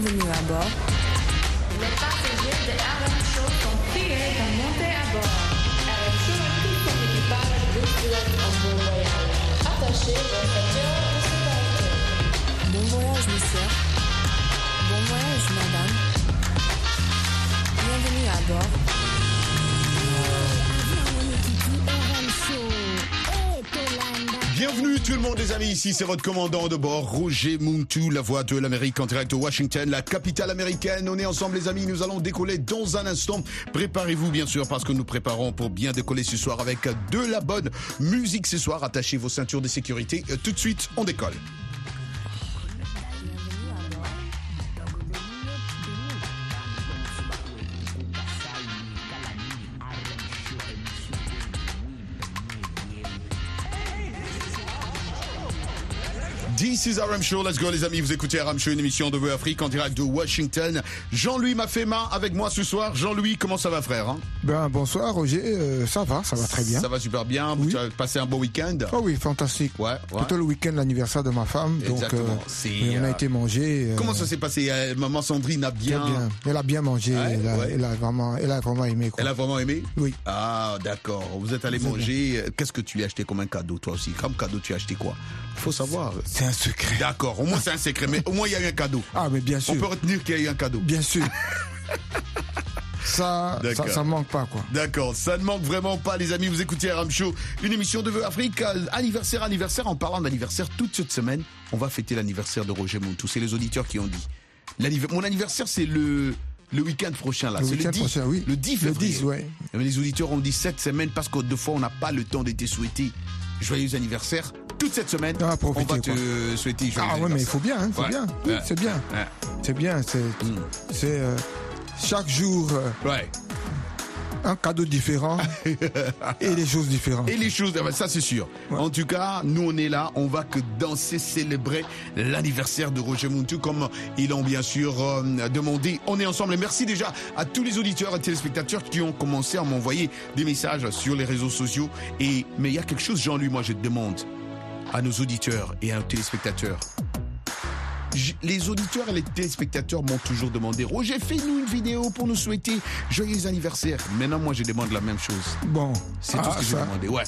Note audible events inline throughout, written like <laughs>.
Bienvenue à bord. Les passagers de RM Show sont priés de monter à bord. RM Show et tout son équipage un bon voyage. Attachez vos ceintures de sécurité. Bon voyage, monsieur. Bon voyage, madame. Bienvenue à bord. Bienvenue tout le monde les amis, ici c'est votre commandant de bord, Roger Muntu, la voix de l'Amérique en direct de Washington, la capitale américaine. On est ensemble les amis, nous allons décoller dans un instant. Préparez-vous bien sûr parce que nous préparons pour bien décoller ce soir avec de la bonne musique ce soir. Attachez vos ceintures de sécurité. Euh, Tout de suite, on décolle. This is RM Show. Let's go, les amis. Vous écoutez RM Show, une émission de Voix Afrique en direct de Washington. Jean-Louis m'a fait main avec moi ce soir. Jean-Louis, comment ça va, frère hein? Ben, bonsoir Roger, Euh, ça va, ça va très bien. Ça va super bien. Oui. Tu as passé un bon week-end? Oh oui, fantastique. Ouais, ouais. Plutôt le week-end, l'anniversaire de ma femme. Donc, Exactement. C'est, oui, on a euh, été manger. euh, Comment ça s'est passé? Euh, Maman Sandrine a bien... bien. Elle a bien mangé. Ouais, elle, a, ouais. elle a vraiment, elle a vraiment aimé. Quoi. Elle a vraiment aimé? Oui. Ah, d'accord. Vous êtes allé manger. Qu'est-ce que tu lui as acheté comme un cadeau, toi aussi? Comme cadeau, tu as acheté quoi? Faut savoir. C'est un secret. D'accord. Au moins, c'est un secret. Mais au moins, il y a eu un cadeau. Ah, mais bien sûr. On peut retenir qu'il y a eu un cadeau. Bien sûr. <laughs> ça, ça, ça manque pas, quoi. D'accord, ça ne manque vraiment pas les amis, vous écoutez Aram Show, une émission de Vœux Afrique, anniversaire, anniversaire, en parlant d'anniversaire, toute cette semaine, on va fêter l'anniversaire de Roger Montou, c'est les auditeurs qui ont dit. Mon anniversaire c'est le, le week-end prochain là, Le c'est le week-end 10, prochain, oui. le 10 Le février. 10, ouais. Mais les auditeurs ont dit cette semaine parce que deux fois on n'a pas le temps d'être souhaité. Joyeux anniversaire, toute cette semaine, Ah, on profitez, va te quoi. souhaiter Ah ouais, mais il faut bien, hein, faut Ouais. bien. Oui, Ouais. c'est bien. Ouais. C'est bien. C'est, Mm. c'est euh, chaque jour euh, Ouais. un cadeau différent <laughs> et des choses différentes. Et les choses, ah ben ça c'est sûr. Ouais. En tout cas, nous on est là, on va que danser, célébrer l'anniversaire de Roger Muntu comme ils l'ont bien sûr euh, demandé. On est ensemble et merci déjà à tous les auditeurs et téléspectateurs qui ont commencé à m'envoyer des messages sur les réseaux sociaux. Et mais il y a quelque chose, Jean-Louis, moi je te demande à nos auditeurs et à nos téléspectateurs. J- Les auditeurs et les téléspectateurs m'ont toujours demandé Roger, fais-nous une vidéo pour nous souhaiter joyeux anniversaire. Maintenant, moi, je demande la même chose. Bon, C'est tout ah, ce que j'ai demandé. Ouais.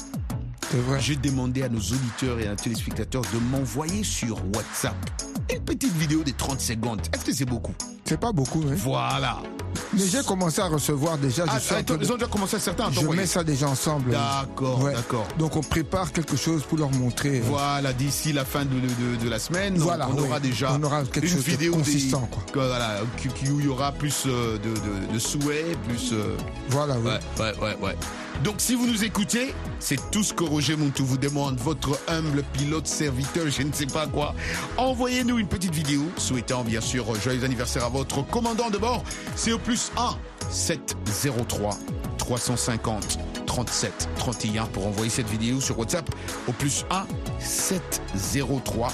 c'est vrai. J'ai demandé à nos auditeurs et à nos téléspectateurs de m'envoyer sur WhatsApp une petite vidéo de 30 secondes. Est-ce que c'est beaucoup? C'est pas beaucoup, hein. Voilà. Mais j'ai commencé à recevoir déjà. Je, Ah, ils ont déjà commencé à certains je mets ça déjà ensemble. D'accord, Ouais. d'accord. Donc on prépare quelque chose pour leur montrer. Voilà, d'ici la fin de, de- de la semaine, Voilà, on aura déjà On aura quelque une chose de vidéo des- consistant, quoi. que- voilà, où il y aura plus euh, de, de- de souhaits, plus. euh, Voilà, oui. Ouais, ouais, ouais, ouais. Donc si vous nous écoutez, c'est tout ce que Roger Montou vous demande, votre humble pilote serviteur, je ne sais pas quoi. Envoyez-nous une petite vidéo souhaitant bien sûr joyeux anniversaire à votre commandant de bord. C'est au plus 1 703 350 37 31 pour envoyer cette vidéo sur WhatsApp au plus 1 703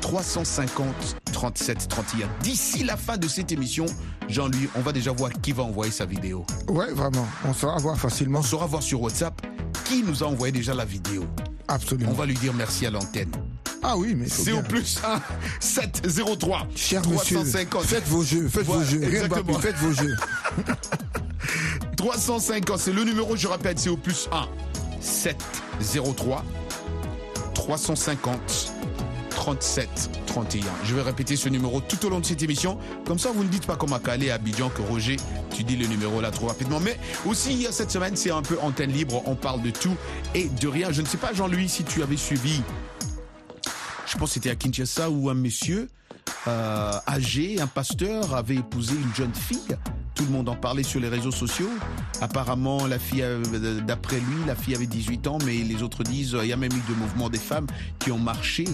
350 37 31. D'ici la fin de cette émission, Jean-Louis, on va déjà voir qui va envoyer sa vidéo. Ouais, vraiment. On saura voir facilement. On saura voir sur WhatsApp qui nous a envoyé déjà la vidéo. Absolument. On va lui dire merci à l'antenne. Ah oui, mais C'est au plus 1 703 <laughs> Cher monsieur, 350 faites vos jeux, faites Voilà, vos jeux. Exactement. faites vos jeux. <laughs> 350, c'est le numéro, je répète, c'est au plus 1 703 350 37 31. Je vais répéter ce numéro tout au long de cette émission. Comme ça, vous ne dites pas comme à Calais, à Abidjan, que Roger, tu dis le numéro là trop rapidement. Mais aussi, cette semaine, c'est un peu antenne libre. On parle de tout et de rien. Je ne sais pas, Jean-Louis, si tu avais suivi, je pense que c'était à Kinshasa où un monsieur euh, âgé, un pasteur, avait épousé une jeune fille. Tout le monde en parlait sur les réseaux sociaux. Apparemment, la fille, euh, d'après lui, la fille avait 18 ans, mais les autres disent, il y a même eu de mouvements des femmes qui ont marché.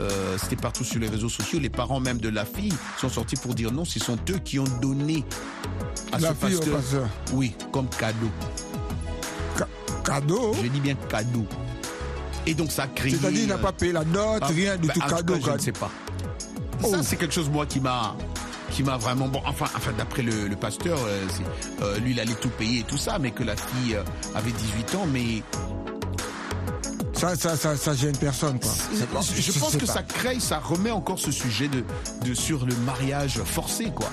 Euh, C'était partout sur les réseaux sociaux. Les parents même de la fille sont sortis pour dire non, ce sont eux qui ont donné à La ce fille au pasteur. pasteur. Oui, comme cadeau. Ca- cadeau? Je dis bien cadeau. Et donc ça a créé. C'est-à-dire, il n'a pas payé la note, ah, rien du bah, tout cadeau. je ne sais pas. Oh. Ça, c'est quelque chose, moi, qui m'a qui m'a vraiment bon enfin enfin d'après le, le pasteur euh, euh, lui il allait tout payer et tout ça mais que la fille euh, avait 18 ans mais ça, ça, ça, ça gêne personne, quoi. Je, pense que pas. ça crée, ça remet encore ce sujet de, de sur le mariage forcé, quoi.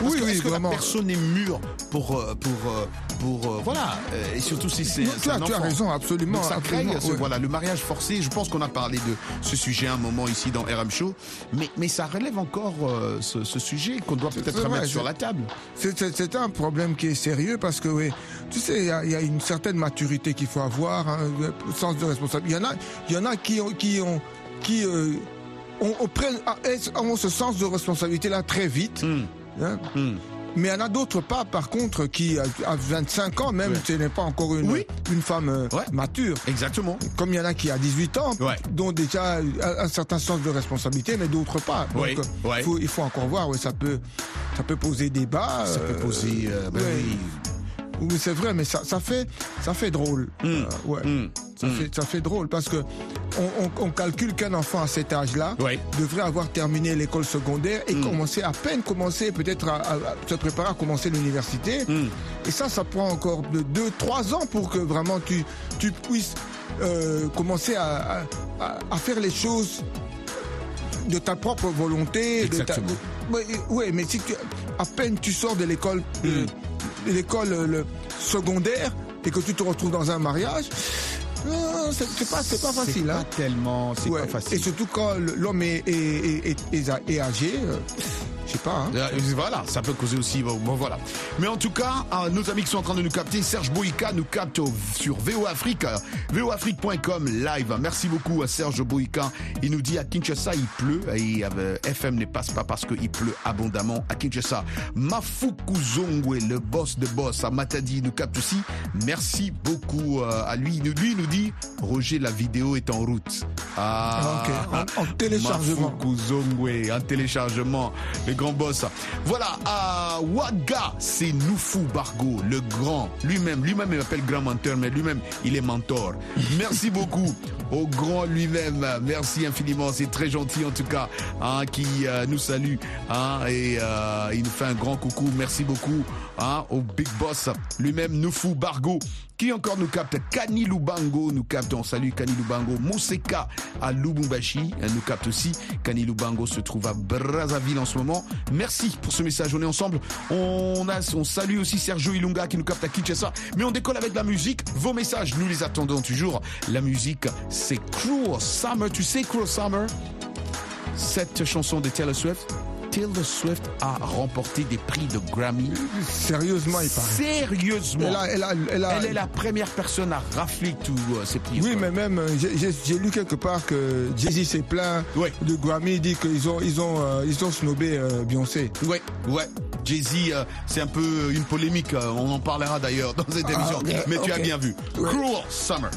Parce Oui, que oui, est-ce que vraiment. la personne est mûre pour pour pour euh, voilà euh, et surtout si c'est tu as- un tu as enfant. raison, absolument, Donc ça crée absolument, ce- ouais. voilà le mariage forcé. Je pense qu'on a parlé de ce sujet un moment ici dans RM Show, mais mais ça relève encore euh, ce, ce sujet qu'on doit peut-être remettre sur la table. C'est- un problème qui est sérieux parce que, oui, tu sais, il y a- il y, a une certaine maturité qu'il faut avoir, hein, le sens de responsabilité. Il y en a, il y en a qui ont, qui ont, qui euh, ont prennent- ah, ce sens de responsabilité là très vite. Hmm. hein. Hmm. Mais il y en a d'autres pas, par contre, qui à à 25 ans même, ce n'est pas encore une, Oui. une femme euh, Ouais. mature. Exactement. Comme il y en a qui a 18 ans, Ouais. dont déjà un, certain sens de responsabilité, mais d'autres pas. Donc, euh, ouais. il faut- il faut encore voir, ça peut, ça peut poser débat. Ça peut poser. euh, ben ouais. oui. Oui, c'est vrai, mais ça, ça fait, ça fait drôle. Euh, ouais. Ça, Hmm. fait, ça fait drôle parce que on, on- on calcule qu'un enfant à cet âge-là devrait avoir terminé l'école secondaire et commencer à peine commencer peut-être à, à- à se préparer à commencer l'université. Et ça, ça prend encore de 2-3 ans pour que vraiment tu, tu puisses euh, commencer à, à- faire les choses de ta propre volonté. de ta- Exactement. Oui, mais si tu, à peine tu sors de l'école, euh, l'école euh, le secondaire et que tu te retrouves dans un mariage, euh, c'est pas, pas facile. C'est hein. pas tellement, c'est Ouais. pas facile. Et surtout quand l'homme est, est- est- est âgé, euh, je sais pas. hein. Euh, Voilà, ça peut causer aussi. Bon, bon, voilà. Mais en tout cas, euh, nos amis qui sont en train de nous capter, Serge Boïka nous capte sur VO Afrique, euh, voafrique.com live. Merci beaucoup à Serge Boïka. Il nous dit à Kinshasa il pleut et euh, FM ne passe pas parce qu'il pleut abondamment à Kinshasa. Mafuku Zongwe, le boss de boss à Matadi, nous capte aussi. Merci beaucoup euh, à lui. Lui il nous dit Roger, la vidéo est en route. Ah, Ok, en- en téléchargement. Mafuku Zongwe, un téléchargement, le grand boss. Voilà, à Ouaga, c'est Noufou Bargo, le grand. Lui-même, lui-même, il m'appelle grand menteur, mais lui-même, il est mentor. Merci beaucoup au grand lui-même. Merci infiniment, c'est très gentil en tout cas, hein, qui euh, nous salue. hein, et euh, il nous fait un grand coucou. Merci beaucoup hein, au big boss lui-même, Noufou Bargo. Qui encore nous capte Kani Lubango nous capte, on salue Kani Lubango. À Lubumbashi nous capte aussi. Kani Lubango se trouve à Brazzaville en ce moment. Merci pour ce message, on est ensemble. On, a, on salue aussi Sergio Ilunga qui nous capte à Kinshasa. Mais on décolle avec la musique. Vos messages, nous les attendons toujours. La musique, c'est Cruel Summer. Tu sais Cruel Summer? Cette chanson de Taylor Swift Taylor Swift a remporté des prix de Grammy. Sérieusement, il paraît. Sérieusement. Elle a- elle a- elle a- Elle est la première personne à rafler tous euh, ces prix. Oui, mais même, euh, j'ai- lu quelque part que Jay-Z s'est plaint Ouais. de Grammy, il dit qu'ils ont, ils ont, euh, ils ont snobé euh, Beyoncé. Ouais, ouais. Jay-Z, euh, c'est un peu une polémique. euh, on en parlera d'ailleurs dans cette Ah, émission. mais tu as bien vu. Ouais. Cruel Summer.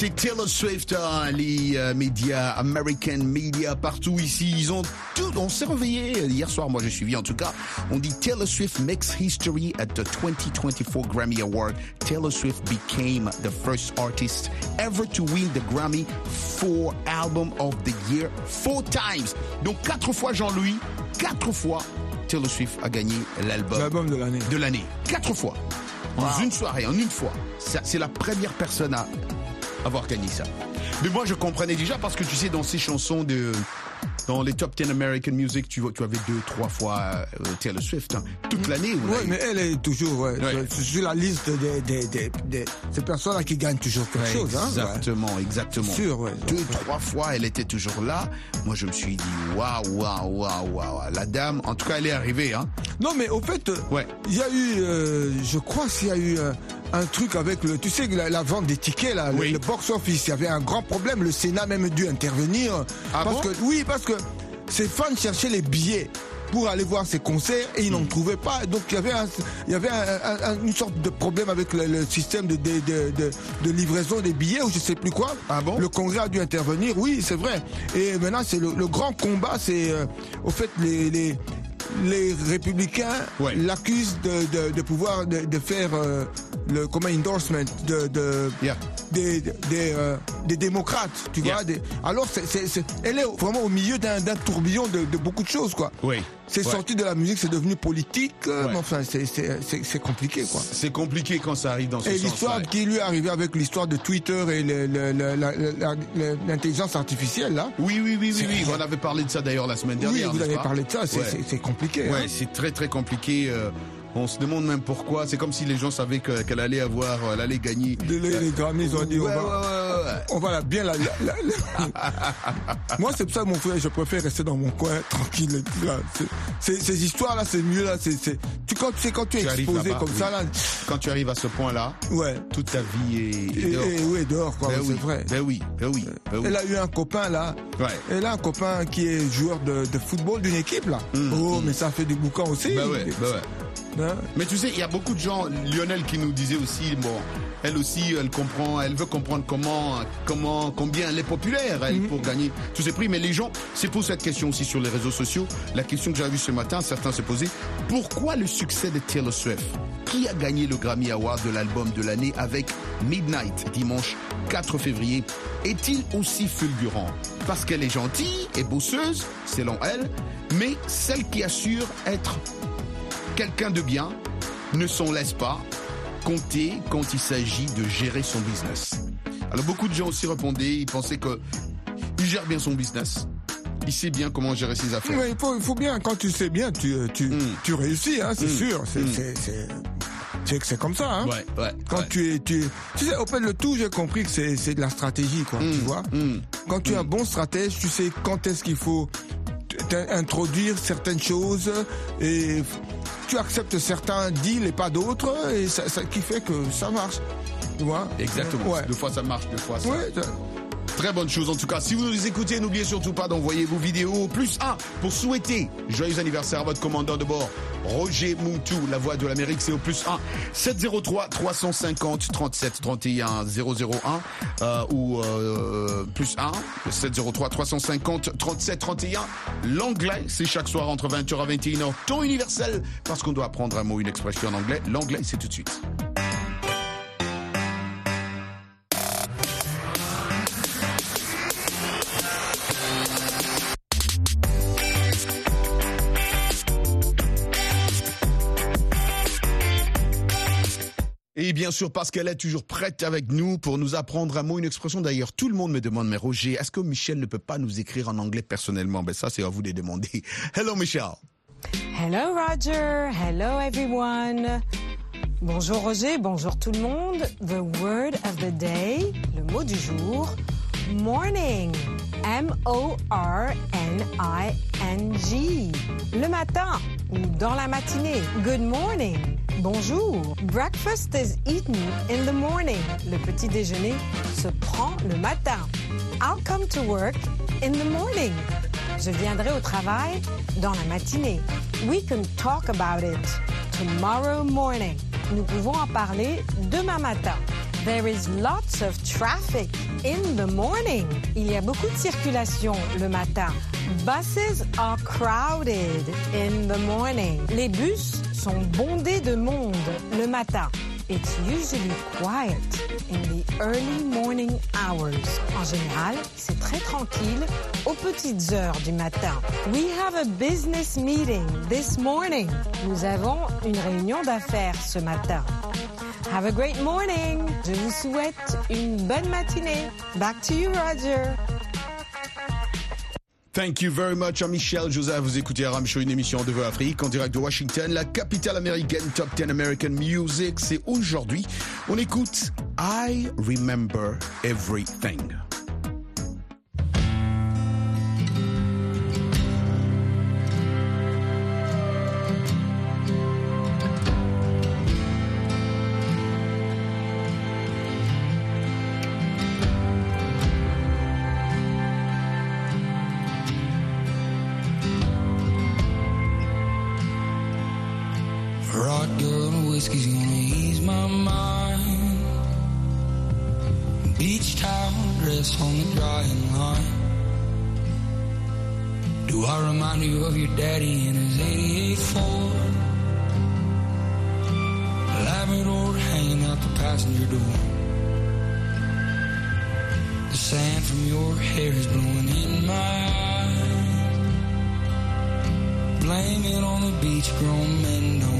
C'est Taylor Swift, hein, les euh, médias, American Media, partout ici, ils ont tout, on s'est réveillé hier soir, moi j'ai suivi en tout cas, on dit Taylor Swift makes history at the 2024 Grammy Award. Taylor Swift became the first artist ever to win the Grammy for Album of the Year four times. Donc quatre fois Jean-Louis, quatre fois Taylor Swift a gagné l'album L'album de l'année. de l'année. Quatre fois. En une soirée, en une fois. C'est la première personne à avoir gagné ça. Mais moi, je comprenais déjà parce que tu sais, dans ces chansons de. Dans les top 10 American Music, tu, vois, tu avais deux, trois fois euh, Taylor Swift. hein. Toute l'année. a Ouais, eu- mais elle est toujours ouais, Ouais. sur- la liste des, des, des, des- ces personnes-là qui gagnent toujours quelque Ouais, chose. Hein, exactement, exactement. Sûr, ouais. Deux, trois fois, elle était toujours là. Moi, je me suis dit, waouh, waouh, waouh, waouh. La dame, en tout cas, elle est arrivée. Hein. Non, mais au fait, euh, Ouais. il y a eu, euh, je crois qu'il y a eu euh, un truc avec le, tu sais, la, la vente des tickets, là, le- Oui. le, box-office. Il y avait un grand problème. Le Sénat a même dû intervenir. Ah parce bon? que, oui, parce que ses fans cherchaient les billets pour aller voir ses concerts et ils n'en Hmm. trouvaient pas. Donc il y avait, un- il y avait un- un- un- une sorte de problème avec le, le système de, de, de, de- de livraison des billets ou je sais plus quoi. Ah bon? Le Congrès a dû intervenir, oui, c'est vrai. Et maintenant, c'est le, le grand combat, c'est euh, au fait les, les, les républicains Ouais. l'accusent de, de, de pouvoir de, de faire euh, le comment endorsement de, de Yeah. des, des, euh, des démocrates, tu Yeah. vois. des- alors, c'est, elle est vraiment au milieu d'un, d'un tourbillon de, de beaucoup de choses, quoi. Oui. C'est Ouais. sorti de la musique, c'est devenu politique, euh, Ouais. mais enfin, c'est, c'est, c'est, c'est compliqué, quoi. C'est compliqué quand ça arrive dans ce Et sens-là. l'histoire qui lui est arrivée avec l'histoire de Twitter et l'intelligence artificielle, là. Oui, oui, oui, oui, oui. On avait parlé de ça d'ailleurs la semaine Oui, dernière. vous n'est-ce avez pas parlé de ça, c'est, Ouais. compliqué. hein. Ouais, c'est très très compliqué. euh, on se demande même pourquoi. C'est comme si les gens savaient que- qu'elle allait avoir, euh, elle allait gagner. De- les, les Grammys ils ont dit, ouais, ouais. On va la bien la, la- la- la- <laughs> Moi, c'est pour ça, mon frère, je préfère rester dans mon coin, tranquille. Là. C'est- c'est- ces histoires-là, c'est mieux, là. C'est, c'est- Tu, quand, tu sais, quand tu es Tu exposé comme oui. ça, là, Quand tu arrives à ce point-là, ouais. toute ta vie est, dehors. et ouais, dehors, quoi, Ben ouais, oui, c'est vrai. ben oui, ben oui, ben oui. Elle a eu un copain, là. Ouais. Elle a un copain qui est joueur de, de football d'une équipe, là. Mm, oh, mm. mais ça fait du boucan aussi. Ben ouais, ben ouais. Hein? Mais tu sais, il y a beaucoup de gens, Lionel qui nous disait aussi, bon, elle aussi, elle comprend, elle veut comprendre comment, comment, combien elle est populaire, elle, pour gagner tous ces prix. Mais les gens se posent cette question aussi sur les réseaux sociaux. La question que j'avais vue ce matin, certains se posaient, pourquoi le succès de Taylor Swift? Qui a gagné le Grammy Award de l'album de l'année avec Midnight, dimanche 4 février, est-il aussi fulgurant? Parce qu'elle est gentille et bosseuse, selon elle, mais celle qui assure être quelqu'un de bien ne s'en laisse pas compter quand il s'agit de gérer son business. Alors beaucoup de gens aussi répondaient, ils pensaient que il gère bien son business. Il sait bien comment gérer ses affaires. Il, faut, il faut bien, quand tu sais bien, tu, tu, Mm. tu réussis, hein, c'est Mm. sûr. C'est, Mm. c'est, comme ça, hein. Ouais, ouais. Quand ouais. tu es, tu, tu sais, au fait, le tout, j'ai compris que c'est, c'est de la stratégie, quoi, tu vois. Quand tu es un bon stratège, tu sais quand est-ce qu'il faut introduire certaines choses et tu acceptes certains deals et pas d'autres et ça, ça qui fait que ça marche, tu vois? Exactement. Ouais. Deux fois ça marche, deux fois ça. Ouais, ça- Très bonne chose en tout cas. Si vous nous écoutez, n'oubliez surtout pas d'envoyer vos vidéos plus 1 pour souhaiter joyeux anniversaire à votre commandeur de bord, Roger Moutou, la voix de l'Amérique, c'est au plus 1 703 350 37 31 001 euh, ou euh, plus 1 703 350 37 31. L'anglais, c'est chaque soir entre 20h à 21h, temps universel, parce qu'on doit apprendre un mot, une expression en anglais. L'anglais, c'est tout de suite. Bien sûr, parce qu'elle est toujours prête avec nous pour nous apprendre un mot, une expression. D'ailleurs, tout le monde me demande, mais Roger, est-ce que Michel ne peut pas nous écrire en anglais personnellement? Ben ça, c'est à vous de demander. <laughs> Hello, Michel. Hello Roger, hello everyone. Bonjour Roger, bonjour tout le monde. The word of the day, le mot du jour, morning. M-O-R-N-I-N-G. Le matin ou dans la matinée. Good morning. Bonjour. Breakfast is eaten in the morning. Le petit déjeuner se prend le matin. I'll come to work in the morning. Je viendrai au travail dans la matinée. We can talk about it tomorrow morning. Nous pouvons en parler demain matin. There is lots of traffic in the morning. Il y a beaucoup de circulation le matin. Buses are crowded in the morning. Les bus sont bondés de monde le matin. It's usually quiet in the early morning hours. En général, c'est très tranquille aux petites heures du matin. We have a business meeting this morning. Nous avons une réunion d'affaires ce matin. Have a great morning. Je vous souhaite une bonne matinée. Back to you, Roger. Thank you very much, Jean-Michel Joseph. Vous écoutez Aram Show, une émission en devant Afrique, en direct de Washington, la capitale américaine, Top 10 American Music. C'est aujourd'hui, on écoute I Remember Everything. hair is blowing in my eyes. Blame it on the beach, grown men don't.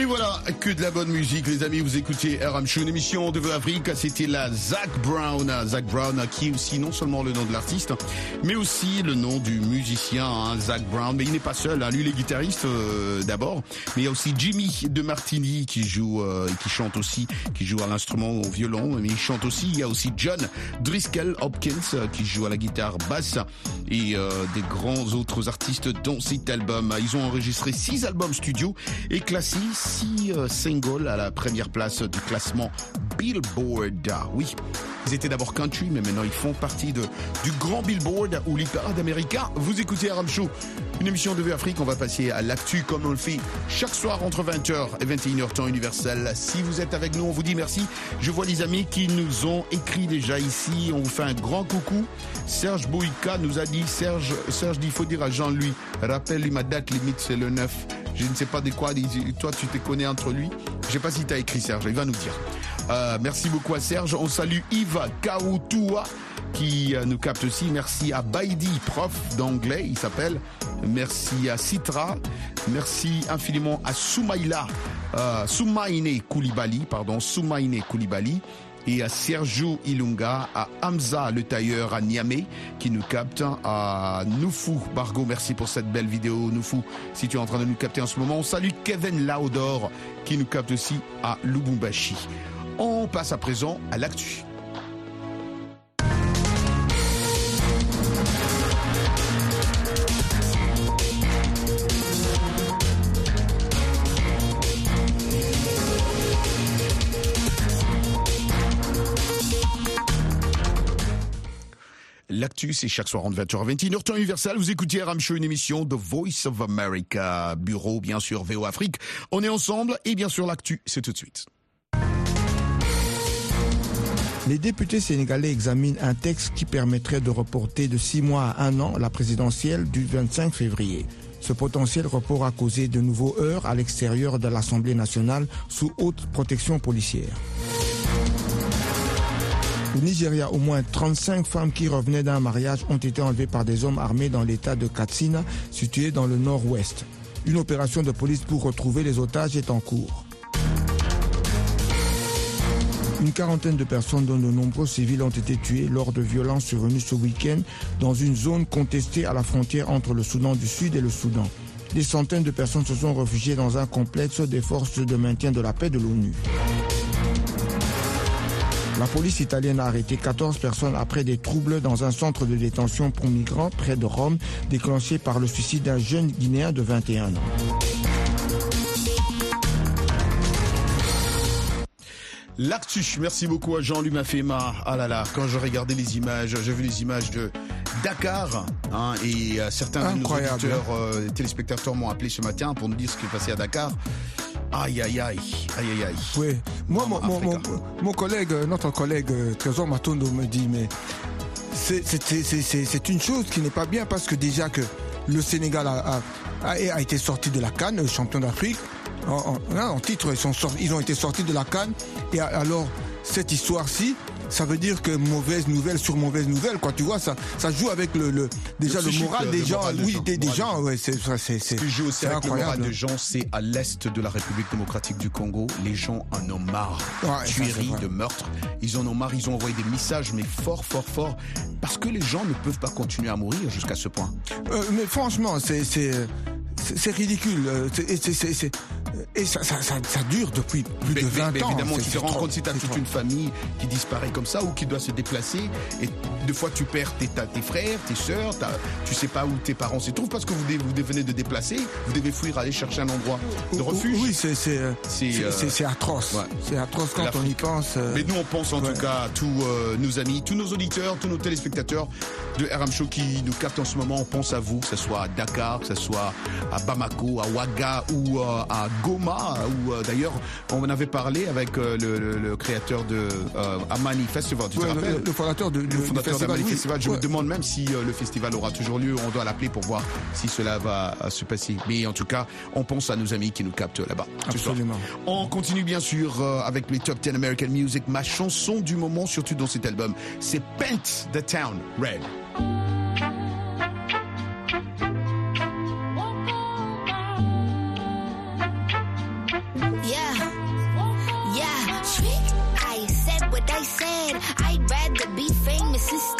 Et voilà, que de la bonne musique, les amis. Vous écoutez RM Show, une émission de Afrique. C'était la Zach Brown. Zach Brown, qui est aussi non seulement le nom de l'artiste, mais aussi le nom du musicien, hein, Zach Brown. Mais il n'est pas seul. Hein. Lui, il est guitariste euh, d'abord. Mais il y a aussi Jimmy de Martini qui joue, euh, qui chante aussi, qui joue à l'instrument au violon. Mais il chante aussi. Il y a aussi John Driscoll Hopkins euh, qui joue à la guitare basse et euh, des grands autres artistes dans cet album. Ils ont enregistré six albums studio et classé six euh, singles à la première place du classement Billboard. Ah oui, ils étaient d'abord country, mais maintenant ils font partie de, du grand Billboard ou l'hyper d'Américain. Vous écoutez Aram Show, une émission de Vue Afrique. On va passer à l'actu comme on le fait chaque soir entre 20h et 21h temps universel. Si vous êtes avec nous, on vous dit merci. Je vois les amis qui nous ont écrit déjà ici. On vous fait un grand coucou. Serge Bouyka nous a dit, Serge, Serge dit, il faut dire à Jean-Louis, rappelle-lui ma date limite, c'est le 9. Je ne sais pas de quoi, toi tu te connais entre lui. Je sais pas si tu as écrit Serge, il va nous dire. Euh, merci beaucoup à Serge. On salue Yves Kautua qui euh, nous capte aussi. Merci à Baidi, prof d'anglais, il s'appelle. Merci à Citra. Merci infiniment à Soumaïla, euh, Soumaïne Koulibaly, pardon, Soumaïne Koulibaly et à Sergio Ilunga, à Hamza le tailleur à Niamey qui nous capte, à Noufou Bargo, merci pour cette belle vidéo Noufou, si tu es en train de nous capter en ce moment. On salue Kevin Laodor qui nous capte aussi à Lubumbashi. On passe à présent à l'actu. L'actu, c'est chaque soir en 20h à 21h, temps universel. Vous écoutez RM Show, une émission de Voice of America. Bureau, bien sûr, VO Afrique. On est ensemble et bien sûr, l'actu, c'est tout de suite. Les députés sénégalais examinent un texte qui permettrait de reporter de six mois à un an la présidentielle du 25 février. Ce potentiel report a causé de nouveaux heurts à l'extérieur de l'Assemblée nationale sous haute protection policière. Au Nigeria, au moins 35 femmes qui revenaient d'un mariage ont été enlevées par des hommes armés dans l'état de Katsina, situé dans le nord-ouest. Une opération de police pour retrouver les otages est en cours. Une quarantaine de personnes, dont de nombreux civils, ont été tués lors de violences survenues ce week-end dans une zone contestée à la frontière entre le Soudan du Sud et le Soudan. Des centaines de personnes se sont réfugiées dans un complexe des forces de maintien de la paix de l'ONU. La police italienne a arrêté 14 personnes après des troubles dans un centre de détention pour migrants près de Rome, déclenché par le suicide d'un jeune Guinéen de 21 ans. L'actu, merci beaucoup à Jean-Luc Mafema. Ah là là, quand je regardais les images, j'ai vu les images de Dakar, hein, et euh, certains de nos auditeurs, euh, téléspectateurs m'ont appelé ce matin pour nous dire ce qui est passé à Dakar. Aïe, aïe, aïe, aïe, aïe, aïe. Oui, moi, mon, collègue, euh, notre collègue euh, Trésor Matondo me dit, mais c'est- une chose qui n'est pas bien parce que déjà que le Sénégal a, a- a- a été sorti de la Cannes, champion d'Afrique. En, en- en titre, ils, sont ils ont été sortis de la Cannes. Et alors, cette histoire-ci, ça veut dire que mauvaise nouvelle sur mauvaise nouvelle, quoi. Tu vois, ça, ça joue avec le, le- déjà Le moral des gens. des oui, gens, des, des des gens, ouais, c'est c'est c'est Ce joue aussi c'est avec le moral incroyable. de gens, c'est à l'est de la République démocratique du Congo. Les gens en ont marre. Ouais, c'est Tueries, de meurtres. Ils en ont marre. Ils ont envoyé des messages, mais fort, fort, fort. Parce que les gens ne peuvent pas continuer à mourir jusqu'à ce point. Euh, mais franchement, c'est c'est c'est- c'est ridicule. euh, c'est- Et, ça, ça, ça, ça dure depuis plus Mais- de mais- 20 mais ans. évidemment, tu te rends compte si tu as toute trop. une famille qui disparaît comme ça ou qui doit se déplacer. Et deux fois, tu perds tes, tes frères, tes sœurs, tu sais pas où tes parents se trouvent parce que vous, vous devenez de déplacer. Vous devez fuir, aller chercher un endroit de refuge. Oui, c'est c'est euh, euh, c'est- atroce. ouais. C'est atroce quand on y pense. euh, Mais nous, on pense en Ouais. tout cas à tous euh, nos amis, tous nos auditeurs, tous nos téléspectateurs de RM Show qui nous captent en ce moment. On pense à vous, que ce soit à Dakar, que ce soit à Bamako, à Ouaga ou euh, à Goma. Ou euh, d'ailleurs, on en avait parlé avec euh, le, le- le créateur de euh, Amani Festival. Tu te ouais, rappelles? le, fondateur de, le du fondateur festival. d'Amani oui. Festival. Je Ouais. me demande même si euh, le festival aura toujours lieu. On doit l'appeler pour voir si cela va se passer. Mais en tout cas, on pense à nos amis qui nous captent là-bas. Absolument. On continue bien sûr euh, avec les top 10 American Music. Ma chanson du moment, surtout dans cet album, c'est Paint the Town Red. sister.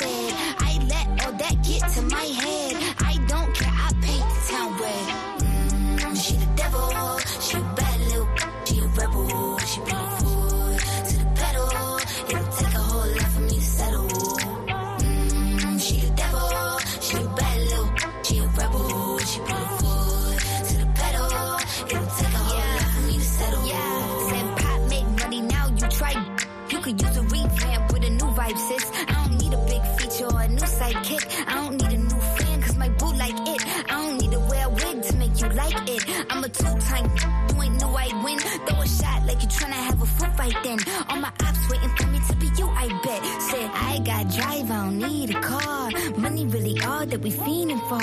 Throw a shot like you tryna have a foot fight then. All my ops waiting for me to be you, I bet. Said I got drive, I don't need a car. Money really all that we fiending for.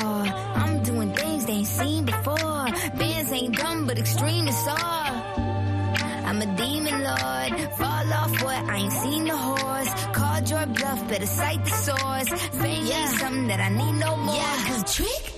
I'm doing things they ain't seen before. Bands ain't dumb, but extreme is all. I'm a demon lord. Fall off what? I ain't seen the horse. Called your bluff, better cite the source. Fame ain't something that I need no more. Yeah, cause trick.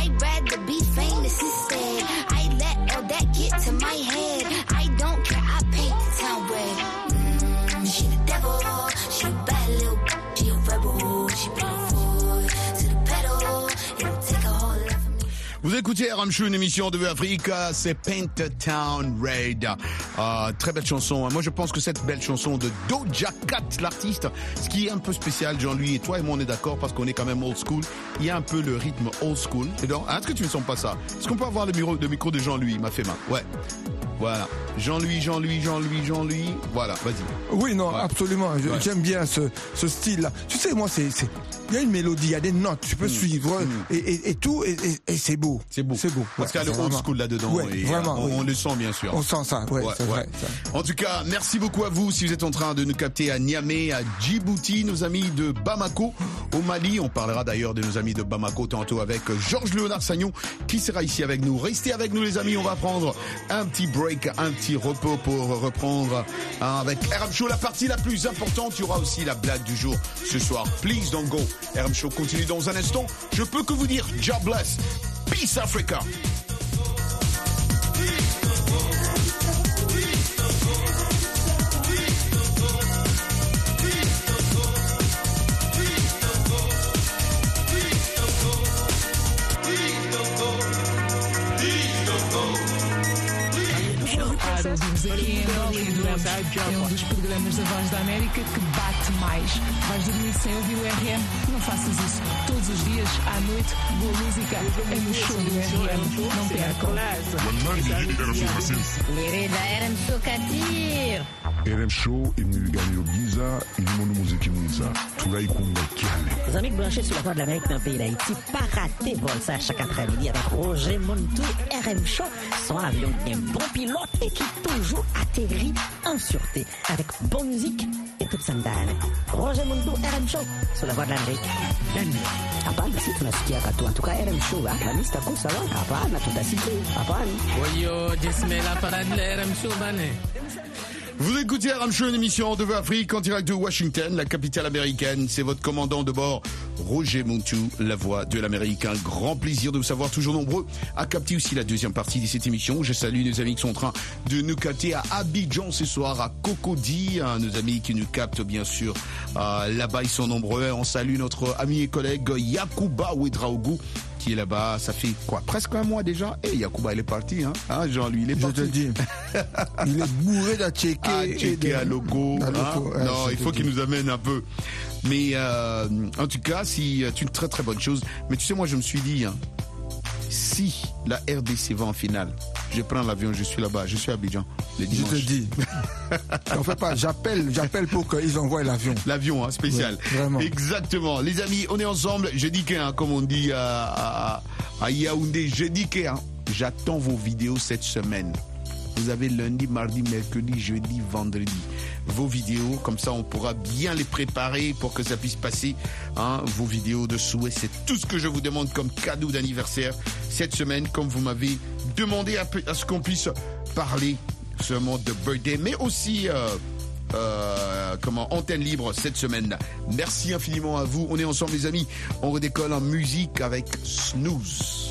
écoutez RM Show, une émission de Afrique, c'est Paint Town Raid. Euh, très belle chanson. Moi, je pense que cette belle chanson de Doja Cat, l'artiste, ce qui est un peu spécial, Jean-Louis et toi et moi, on est d'accord parce qu'on est quand même old school. Il y a un peu le rythme old school. Et donc, est-ce que tu ne sens pas ça? Est-ce qu'on peut avoir le micro, le micro de Jean-Louis, il m'a fait main Ouais. Voilà. Jean-Louis, Jean-Louis, Jean-Louis, Jean-Louis. Voilà, vas-y. Oui, non, Ouais. absolument. Je- Ouais. J'aime bien ce, ce style-là. Tu sais, moi, c'est, il y a une mélodie, il y a des notes, tu peux suivre et, et, et tout, et, et- et c'est beau. Mm. C'est beau. C'est beau. Parce qu'il y a le old school là-dedans. Ouais, et, vraiment. oui. on, le sent, bien sûr. On sent ça, ouais, c'est vrai. ça. En tout cas, merci beaucoup à vous si vous êtes en train de nous capter à Niamey, à Djibouti, nos amis de Bamako, au Mali. On parlera d'ailleurs de nos amis de Bamako tantôt avec Georges Léonard Sagnon qui sera ici avec nous. Restez avec nous les amis, on va prendre un petit break, un petit repos pour reprendre hein, avec RM Show, la partie la plus importante. Il y aura aussi la blague du jour ce soir. Please don't go. RM Show continue dans un instant. Je peux que vous dire, God bless. Peace Africa. Ouvimos aqui em Duramos. É um dos programas da Voz da América que bate mais. Vais dormir sem ouvir o RM? Não faças isso. Todos os dias, à noite, boa música é no show do RM. Não percam. Querida, era Sukatir. RM Show imniganyiro byiza irimo n'umuziki mwiza turayikunda cyane Les amis branchés sur la voie de l'Amérique dans le pays d'Haïti, pas rater vol ça chaque après-midi avec Roger Montou, RM Show, son avion un bon pilote et qui toujours atterrit en sûreté, avec bonne musique et toute sandale. Roger Mundo, RM Show, sur la voie de l'Amérique. Hapana, si tunasikiaka tu. En tout cas, RM Show, hapa mimi sitakosa wala. Hapana, tutasikia. Hapana. Oyo, Jismel, la parade de l'RM Show, bane. Vous écoutez Aram Show, une émission de Afrique en direct de Washington, la capitale américaine. C'est votre commandant de bord, Roger Montou, la voix de l'Amérique. Un grand plaisir de vous savoir toujours nombreux à capter aussi la deuxième partie de cette émission. Je salue nos amis qui sont en train de nous capter à Abidjan ce soir, à Cocody, hein, nos amis qui nous captent bien sûr euh, là-bas. Ils sont nombreux. On salue notre ami et collègue Yakuba Ouedraougou qui est là-bas. Ça fait quoi Presque un mois déjà. Et Yakuba, il est parti. Hein, hein Jean, lui, il est Je parti. te dis, il est bourré d'atchéké. Ah, et à logo. hein. ouais, non, je il faut qu'il nous amène un peu. Mais euh, en tout cas, si, c'est une très très bonne chose. Mais tu sais, moi, je me suis dit, hein, si la RDC va en finale, je prends l'avion, je suis là-bas, je suis à Abidjan le Je te dis. <laughs> On fait pas, j'appelle, j'appelle pour qu'ils envoient l'avion. L'avion, hein, spécial. Vraiment. Exactement. Les amis, on est ensemble. Je dis que, hein, comme on dit à, à, à Yaoundé, je dis que hein, j'attends vos vidéos cette semaine. Vous avez lundi, mardi, mercredi, jeudi, vendredi. Vos vidéos, comme ça on pourra bien les préparer pour que ça puisse passer. Hein, vos vidéos de souhait, c'est tout ce que je vous demande comme cadeau d'anniversaire cette semaine, comme vous m'avez demandé à, ce qu'on puisse parler seulement de birthday, mais aussi euh, euh, comment antenne libre cette semaine. Merci infiniment à vous. On est ensemble les amis. On redécolle en musique avec Snooze.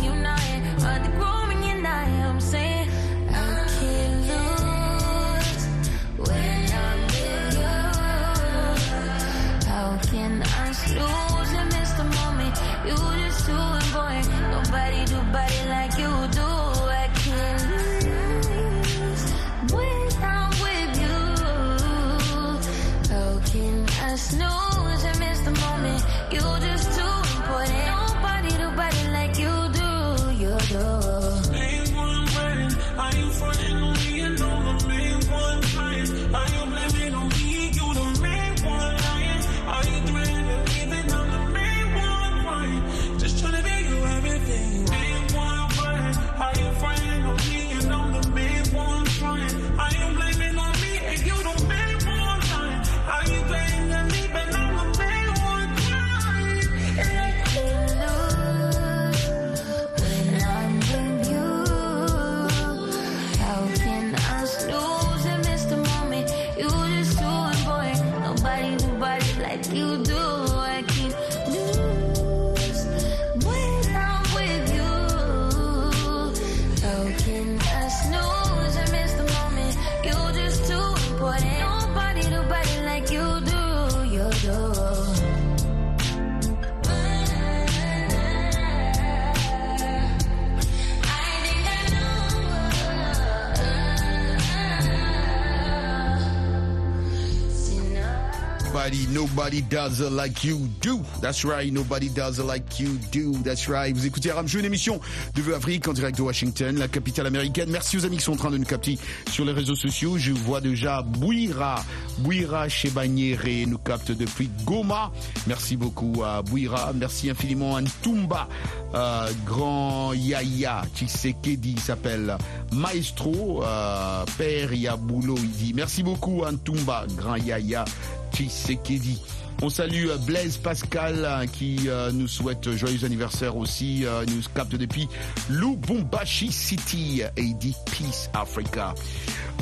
does it like you do. That's right, nobody does it like you do. That's right. Vous écoutez Aram une émission de Vœux Afrique en direct de Washington, la capitale américaine. Merci aux amis qui sont en train de nous capter sur les réseaux sociaux. Je vois déjà Bouira, Bouira Chebaniere nous capte depuis Goma. Merci beaucoup à Bouira. Merci infiniment à Ntumba, euh, Grand Yaya Tshisekedi, s'appelle Maestro, euh, Père Yabulo, il dit. Merci beaucoup à Ntumba, Grand Yaya Tshisekedi. On salue euh, Blaise Pascal euh, qui euh, nous souhaite joyeux anniversaire aussi. nous capte depuis Lubumbashi City et il dit Peace Africa.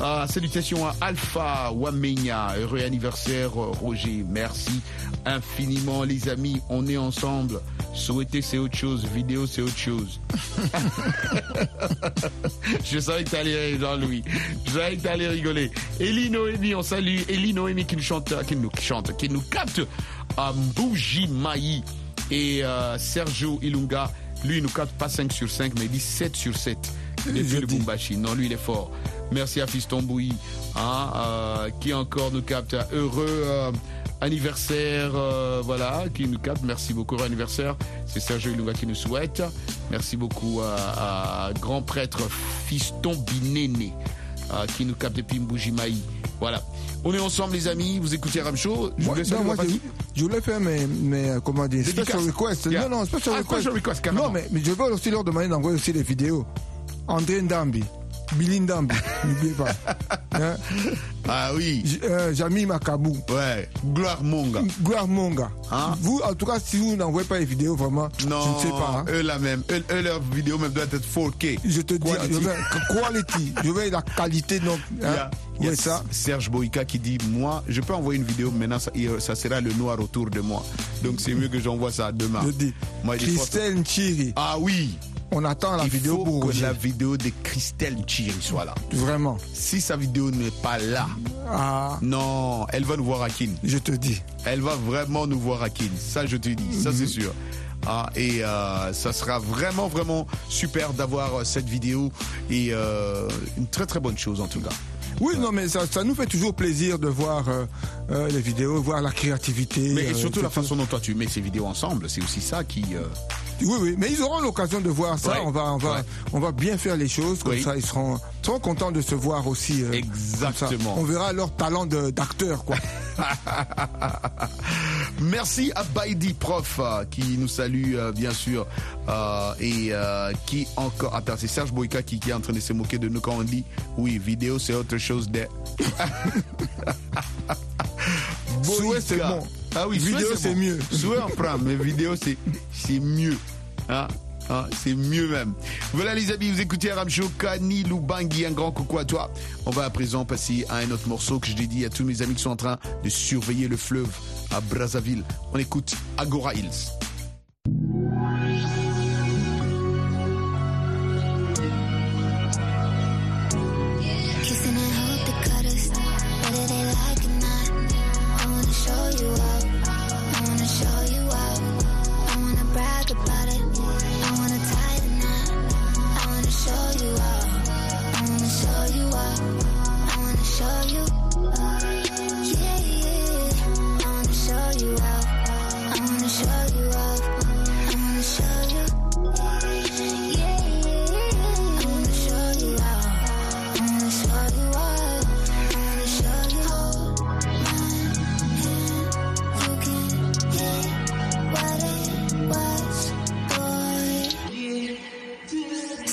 Ah, salutations à Alpha Wamenya. Heureux anniversaire Roger. Merci infiniment les amis. On est ensemble. Souhaiter c'est autre chose. Vidéo c'est autre chose. <laughs> Je savais que t'allais Jean-Louis. Je savais que t'allais rigoler. Elie Noémie, on salue Elie Noémie qui nous chante, qui nous chante, qui nous capte à Mbujimaï. Et euh, Sergio Ilunga, lui, il nous capte pas 5 sur 5, mais il dit 7 sur 7. Depuis le Bumbashi. Non, lui, il est fort. Merci à Fiston Bouilly, hein, euh, qui encore nous capte. Heureux euh, anniversaire, euh, voilà, qui nous capte. Merci beaucoup, heureux anniversaire. C'est Sergio Ilunga qui nous souhaite. Merci beaucoup à, à grand prêtre Fiston Binéné, qui nous capte depuis Mbujimaï. Voilà. On est ensemble, les amis. Vous écoutez Ram Show. Je je, voulais faire mes, mes euh, comment dire, special request. Yeah. Non, non, special Ah, request. special request. Non, mais, mais je veux aussi leur demander d'envoyer aussi des vidéos. André Ndambi, Billy Ndambi, n'oubliez pas. <laughs> Hein? Ah oui. J- euh, Jamy Makabou, Ouais. Gloire Monga. Gloire Monga. Hein? Vous, en tout cas, si vous n'envoyez pas les vidéos, vraiment, Non, je ne sais pas. hein. eux la même. Eux, eux, leur vidéo même doit être 4K. Je te dis, Quality. je veux quality, je veux la qualité, donc, hein, il y a ça. Serge Boïka qui dit Moi, je peux envoyer une vidéo, maintenant ça, ça sera le noir autour de moi. Donc c'est mieux que j'envoie ça demain. Je dis, Moi. Christelle Nchiri, Ah oui, on attend la il vidéo faut pour que Roger. la vidéo de Christelle Chiri soit là. Vraiment. Si sa vidéo n'est pas là, Ah, non, elle va nous voir à Kin. je te dis. Elle va vraiment nous voir à Kin. Ça, je te dis, ça c'est Mhm. sûr. Ah, et euh, ça sera vraiment, vraiment super d'avoir euh, cette vidéo et euh, une très, très bonne chose en tout cas. Oui, non, mais ça, ça nous fait toujours plaisir de voir euh, euh, les vidéos, voir la créativité. Mais euh, surtout la façon dont toi tu mets ces vidéos ensemble, c'est aussi ça qui. euh, Oui, oui, mais ils auront l'occasion de voir ça. Ouais, On va, on va, ouais. on va bien faire les choses comme Oui. ça. Ils seront, seront contents de se voir aussi. euh, Exactement. On verra leur talent d'acteur, quoi. <laughs> Merci à Baidi Prof euh, qui nous salue euh, bien sûr euh, et qui encore attends c'est Serge Boïka qui, qui est en train de se moquer de nous quand on dit oui vidéo c'est autre chose de <laughs> Souhait, c'est bon. ah oui Vidéo, c'est bon. mieux. souhait on prend mais vidéo c'est c'est mieux hein Hein, c'est mieux même. Voilà les amis, vous écoutez Aram Show, Kani Lubangi, un grand coucou à toi. On va à présent passer à un autre morceau que je dédie à tous mes amis qui sont en train de surveiller le fleuve à Brazzaville. On écoute Agora Hills.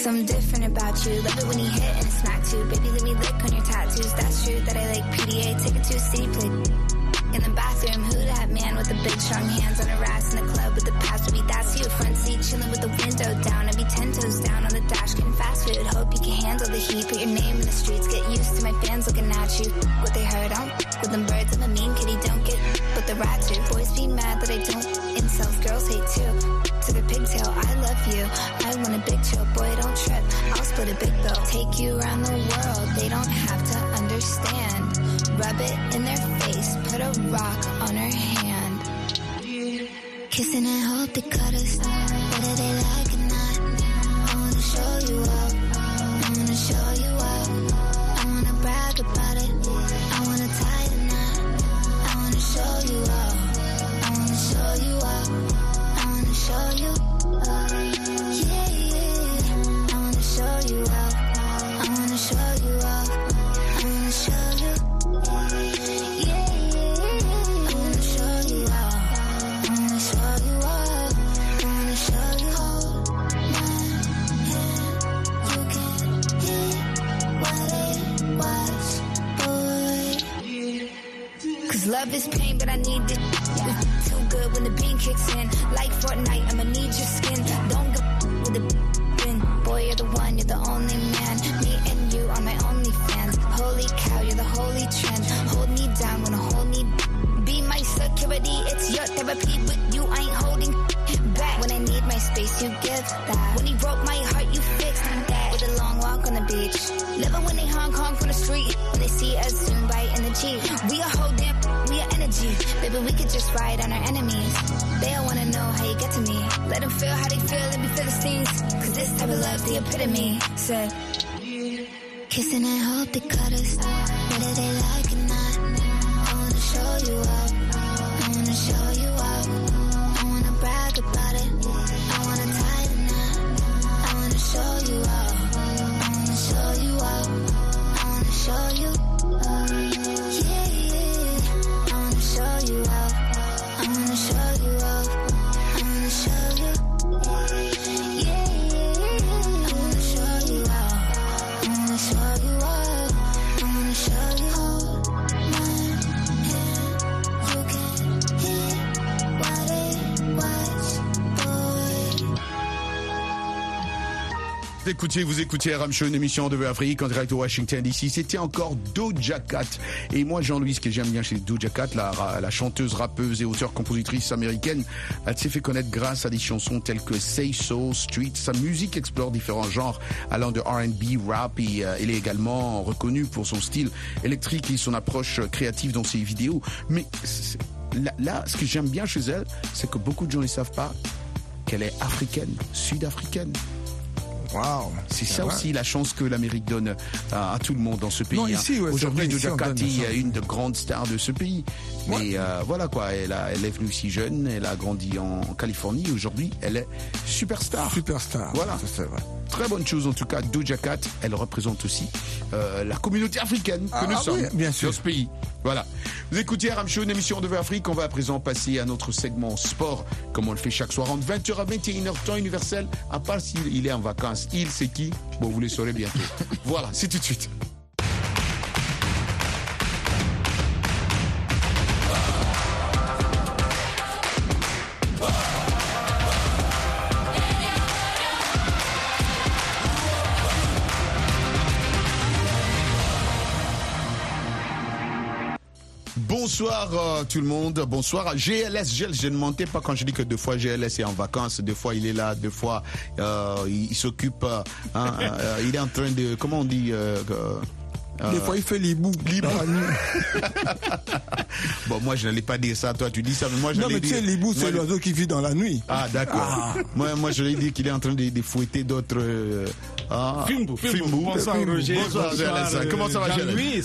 Something different about you. Love it when he hit and smack too. Baby, let me lick on your tattoos. That's true that I like PDA. Take it to a city play. In the bathroom, who that man with the big strong hands on her ass in the club with the past be that's you. Front seat chilling with the window down. I'd be ten toes down on the dash getting fast food. Hope you can handle the heat. Put your name in the streets. Get used to my fans looking at you. What they heard on with them birds. I'm a mean kitty. Don't get but the rat too. Boys be mad that I don't. Incels, girls hate too. To the pigtail, I love you. I want a big chill, boy. Don't trip. I'll split a big bill. Take you around the world. They don't have to understand. Rub it in their face. Put a rock on her hand. Kissing and hope they cut us. Whether they like or not. I wanna show you up. I need it. It's too good when the bean kicks in. Like Fortnite, I'ma need your skin. Don't go with the bin. Boy, you're the one, you're the only man. Me and you are my only fans. Holy cow, you're the holy trend. Hold me down, wanna hold me be my security. It's your therapy. With you, I ain't holding back. When I need my space, you give that. When he broke my heart, you fixed that. With a long walk on the beach. Living when they Hong Kong from the street. When they see us zoom right in the Jeep. We holding, we are energy. Baby, we could just ride on our enemies. They all wanna know how you get to me. Let them feel how they feel let and be Philistines. Cause this type of love, the epitome. Said, kissing and hope they cut us. Whether they like or not. I wanna show you up. Vous écoutiez, vous écoutiez RM Show, une émission de Afrique en direct de Washington DC. C'était encore Doja Cat. Et moi, Jean-Louis, ce que j'aime bien chez Doja Cat, la, chanteuse, rappeuse et auteure-compositrice américaine, elle s'est fait connaître grâce à des chansons telles que Say So, Street. Sa musique explore différents genres allant de R&B, rap et euh, elle est également reconnue pour son style électrique et son approche créative dans ses vidéos. Mais là, ce que j'aime bien chez elle, c'est que beaucoup de gens ne savent pas qu'elle est africaine, sud-africaine. C'est ça aussi la chance que l'Amérique donne à, à tout le monde dans ce pays. Hein. ouais, Aujourd'hui, Doja on Cat donne la est une des grandes stars de ce pays. Mais euh, voilà quoi, elle, a- elle est venue si jeune, elle a grandi en Californie. Aujourd'hui, elle est superstar. Superstar. Voilà. C'est vrai. Très bonne chose en tout cas. Doja Cat, elle représente aussi euh, la communauté africaine que Ah, nous ah sommes oui, bien sûr. dans ce pays. Voilà. Vous écoutez Aram Show, une émission de Afrique. On va à présent passer à notre segment sport, comme on le fait chaque soir entre 20h à 21h temps universel. À part s'il il est en vacances, il c'est qui? Bon, vous le saurez bientôt. <laughs> voilà, c'est tout de suite. Bonsoir euh, tout le monde, bonsoir. GLS, GLS, je ne mentais pas quand je dis que deux fois GLS est en vacances, deux fois il est là, deux fois euh, il, il s'occupe, euh, hein, euh, il est en train de, comment on dit euh, euh, Des fois, il fait dans la nuit. Bon, moi je n'allais pas dire ça, toi tu dis ça, mais moi je Non, mais tu sais, moi, c'est je- l'oiseau qui vit dans la nuit. Ah d'accord. Moi, moi je l'ai dit qu'il est en train de, de fouetter d'autres. euh, ah. Bonsoir. Roger. Bonsoir, Bonsoir, GLS. Comment ça va GLS Jean-Louis,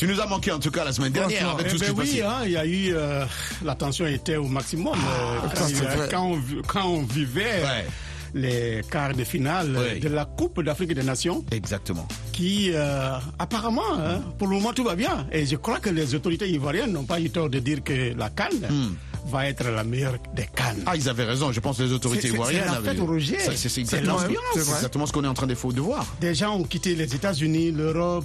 Ah. Tu nous as manqué en tout cas la semaine dernière avec Eh tout ce ben qui oui, hein, il y a eu euh, la tension était au maximum euh, quand, vrai. quand on, vi- quand on vivait Ouais. les quarts de finale de la Coupe d'Afrique des Nations, Exactement. qui euh, apparemment, hein, pour le moment tout va bien. Et je crois que les autorités ivoiriennes n'ont pas eu tort de dire que la Cannes va être la meilleure des Cannes. Ah, ils avaient raison. Je pense que les autorités ivoiriennes avaient. C'est exactement, exactement ce qu'on est en train de, voir. Des gens ont quitté les États-Unis, l'Europe,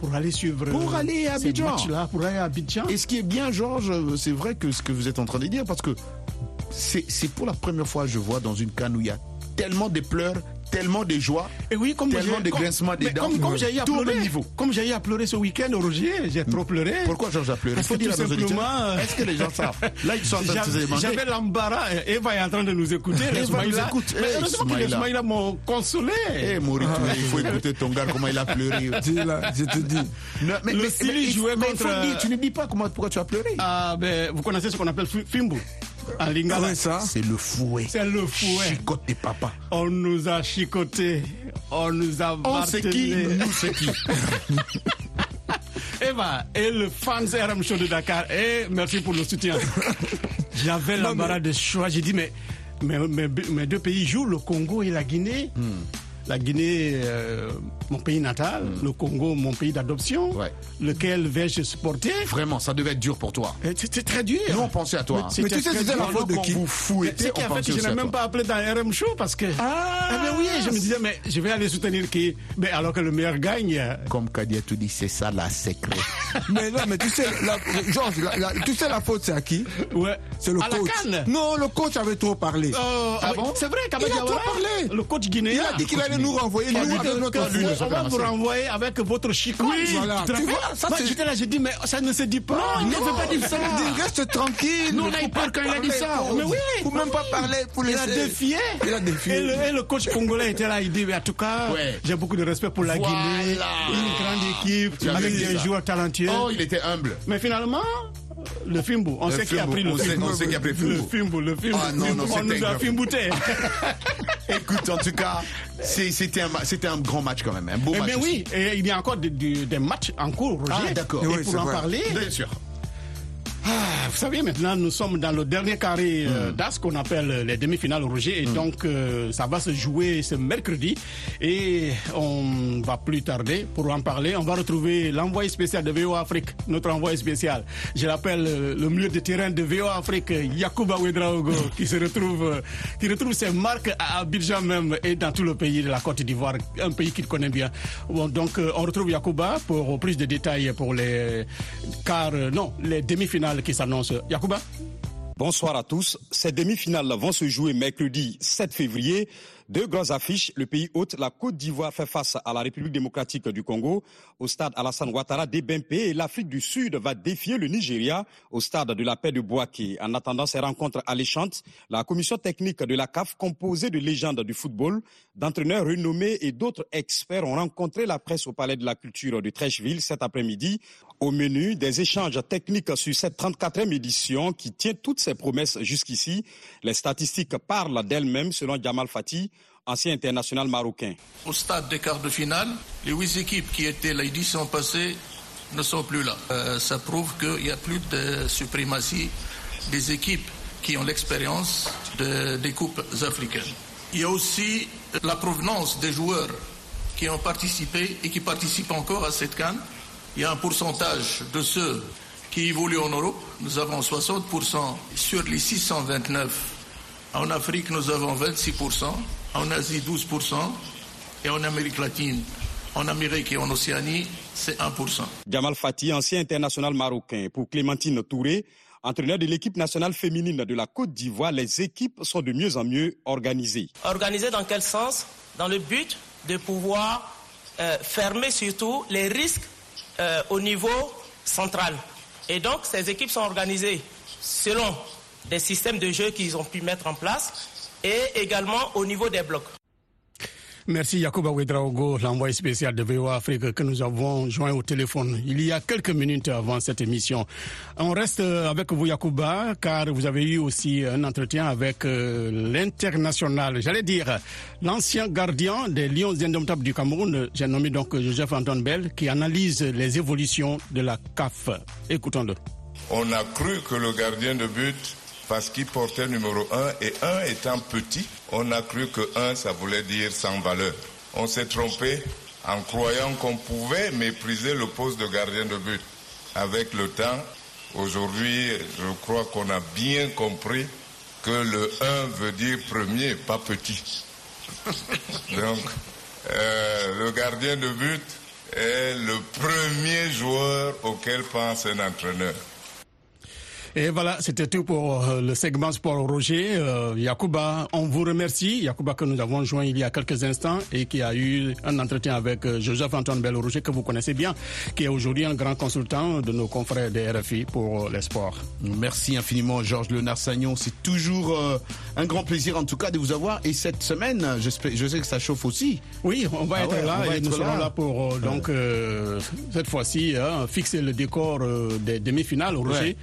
pour aller suivre Pour aller à Abidjan. pour aller à Abidjan. Et ce qui est bien, Georges, c'est vrai que ce que vous êtes en train de dire, parce que c'est c'est pour la première fois je vois dans une canne où il y a tellement de pleurs, tellement de joie. Et oui, comme Tellement j'ai- de grincements des dents. Comme, comme j'ai eu à pleurer, niveau. comme j'ai eu à pleurer ce week-end, Roger, j'ai trop pleuré. Pourquoi Georges a pleuré? Parce Faut que dire tout à simplement, euh, Est-ce que les gens savent? Là, ils sont en train de se J'avais demander. j'avais l'embarras. Eva est en train de nous écouter. les <laughs> Eva nous écoute. Mais Eh, heureusement que les Smaïla. M'ont consolé. Eh, Maurice, il faut écouter ton gars, comment il a pleuré. <laughs> Je te dis. Non, mais, Le mais- Sili mais il- jouait il contre- tu ne dis pas comment, pourquoi tu as pleuré. Ah, ben, vous connaissez ce qu'on appelle fi- Fimbu en Ah lingala. C'est le fouet. C'est le fouet. Chicote des papas. On nous a chicoté. On nous a On sait qui, <laughs> nous c'est qui. Eva et le fans RM Show de Dakar. Et merci pour le soutien. <laughs> J'avais l'embarras de choix. J'ai dit, mais, mais, mais- mes deux pays jouent, le Congo et la Guinée. Hmm. La Guinée, euh, mon pays natal. Le Congo, mon pays d'adoption. Ouais. Lequel vais-je supporter? Vraiment, ça devait être dur pour toi. Et C'était très dur. Nous, on pensait à toi. Mais tu sais, c'était la faute de qui? vous fouettez, C'est a fait je n'ai même pas appelé dans RM Show parce que. Ah, Eh ben oui, je me disais, mais je vais aller soutenir qui? Mais alors que le meilleur gagne. Comme Kadia tout dit, c'est ça la secret. <laughs> Mais non, mais tu sais, la, Georges, la- la- tu sais la faute c'est à qui? Ouais. C'est le À la coach. Non, le coach avait trop parlé. Euh, Ah bon? C'est vrai Il a trop parlé. le coach guinéen. Il a dit qu'il allait nous renvoyer, nous, avec notre foule. on va vous renvoyer avec votre chicot. Oui, voilà. Tu vois, ça, Moi, J'étais là, j'ai dit, mais ça ne se dit pas. Non, il ne veut pas dire ça. reste tranquille. Nous, on a eu peur quand il a dit ça. Mais oui. Faut même pas parler pour Il a laisser- défié. Il a défié. Et le, et le coach congolais était là, il dit, mais en tout cas, Ouais. j'ai beaucoup de respect pour la Voilà. Guinée. Une grande équipe, avec des ça. joueurs talentueux. Oh, il était humble. Mais finalement, le Fimbo, on Le sait qui a pris le on sait- Fimbo. on sait qui a pris le Le Fimbo. Le Fimbo. Ah, non, non, on nous a. Fimbouté. <laughs> Écoute, en tout cas, c'était un, un grand match quand même, un beau Eh match. bien oui, et il y a encore des, matchs en cours, Roger. Ah, d'accord. Et Oui, pour en vrai. parler, Bien sûr. Ah, vous savez, maintenant, nous sommes dans le dernier carré Hmm. euh, d'As qu'on appelle les demi-finales, Roger. Et donc, euh, ça va se jouer ce mercredi. Et on va plus tarder pour en parler. On va retrouver l'envoyé spécial de VO Afrique, notre envoyé spécial. Je l'appelle euh, le milieu de terrain de VO Afrique, Yacouba Ouedraogo, qui se retrouve, euh, qui retrouve ses marques à Abidjan même et dans tout le pays de la Côte d'Ivoire, un pays qu'il connaît bien. Bon, donc, euh, on retrouve Yacouba pour plus de détails pour les quarts, euh, non, les demi-finales qui s'annoncent. Yacouba Bonsoir à tous. Ces demi-finales vont se jouer mercredi 7 février. Deux grandes affiches. Le pays hôte, la Côte d'Ivoire, fait face à la République démocratique du Congo au stade Alassane Ouattara d'Ebempe et l'Afrique du Sud va défier le Nigeria au stade de la paix de Boaké. En attendant ces rencontres alléchantes, la commission technique de la CAF, composée de légendes du football, d'entraîneurs renommés et d'autres experts ont rencontré la presse au Palais de la Culture de Trècheville cet après-midi. Au menu, des échanges techniques sur cette 34e édition qui tient toutes ses promesses jusqu'ici. Les statistiques parlent d'elles-mêmes selon Jamal Fati, ancien international marocain. Au stade des quarts de finale, les huit équipes qui étaient l'édition passée ne sont plus là. Euh, ça prouve qu'il n'y a plus de suprématie des équipes qui ont l'expérience de- des coupes africaines. Il y a aussi la provenance des joueurs qui ont participé et qui participent encore à cette canne. Il y a un pourcentage de ceux qui évoluent en Europe. Nous avons 60% sur les 629 en Afrique, nous avons 26%, en Asie 12%, et en Amérique latine, en Amérique et en Océanie, c'est 1%. Jamal Fati, ancien international marocain. Pour Clémentine Touré, entraîneur de l'équipe nationale féminine de la Côte d'Ivoire, les équipes sont de mieux en mieux organisées. Organisé dans quel sens? Dans le but de pouvoir euh, fermer surtout les risques euh, au niveau central. Et donc, ces équipes sont organisées selon des systèmes de jeu qu'ils ont pu mettre en place et également au niveau des blocs. Merci Yacouba Ouedraogo, l'envoyé spécial de VOA Afrique que nous avons joint au téléphone il y a quelques minutes avant cette émission. On reste avec vous Yacouba car vous avez eu aussi un entretien avec euh, l'international, j'allais dire l'ancien gardien des Lions indomptables du Cameroun, j'ai nommé donc Joseph Anton Bell qui analyse les évolutions de la CAF. Écoutons-le. On a cru que le gardien de but, parce qu'il portait numéro 1, et 1 étant petit, on a cru que 1, ça voulait dire sans valeur. On s'est trompé en croyant qu'on pouvait mépriser le poste de gardien de but. Avec le temps, aujourd'hui, je crois qu'on a bien compris que le 1 veut dire premier, pas petit. <laughs> Donc, euh, le gardien de but est le premier joueur auquel pense un entraîneur. Et voilà, c'était tout pour euh, le segment sport Roger. Euh, Yacouba, on vous remercie. Yacouba que nous avons joint il y a quelques instants et qui a eu un entretien avec euh, Joseph Antoine Bell Roger que vous connaissez bien, qui est aujourd'hui un grand consultant de nos confrères des RFI pour les sports. Merci infiniment Georges Léonard Sagnon. C'est toujours euh, un grand plaisir en tout cas de vous avoir. Et cette semaine, j'espère- je sais que ça chauffe aussi. Oui, on va Ah être ouais, là va et être nous serons là. pour euh, donc euh, cette fois-ci hein, fixer le décor euh, des demi-finales, Roger. Ouais.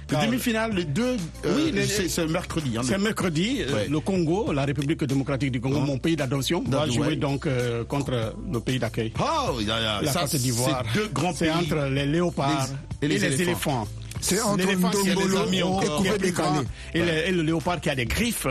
Les deux, euh, Oui, c'est mercredi. hein. C'est mercredi. euh, Ouais. Le Congo, la République démocratique du Congo, mon pays d'adoption, va jouer donc euh, contre le pays d'accueil. Oh, il y a- La ça, Côte d'Ivoire. c'est deux grands C'est pays. entre les léopards Les- et les, éléphants. C'est entre Ndombolo et coupé décalé. et, le, léopard qui a des griffes.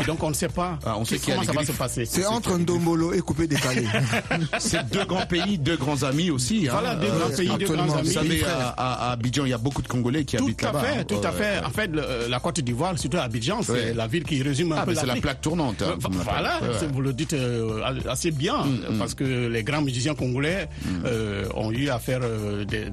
Et donc on ne sait pas Ah, comment ça va se passer. C'est entre Ndombolo et coupé décalé. <laughs> C'est deux grands pays, deux grands amis aussi. hein. Voilà, deux grands pays, deux grands Vous amis. savez, frères. à, à- à Abidjan, il y a beaucoup de Congolais qui Tout habitent à là-bas. fait, tout à fait. ouais. En fait, le- euh, la Côte d'Ivoire, surtout Abidjan, c'est la ville qui résume un Ah, peu c'est la plaque tournante. hein, Euh. Voilà, vous le dites euh, assez bien, parce que les grands musiciens congolais Mm. euh, ont eu à faire euh, des,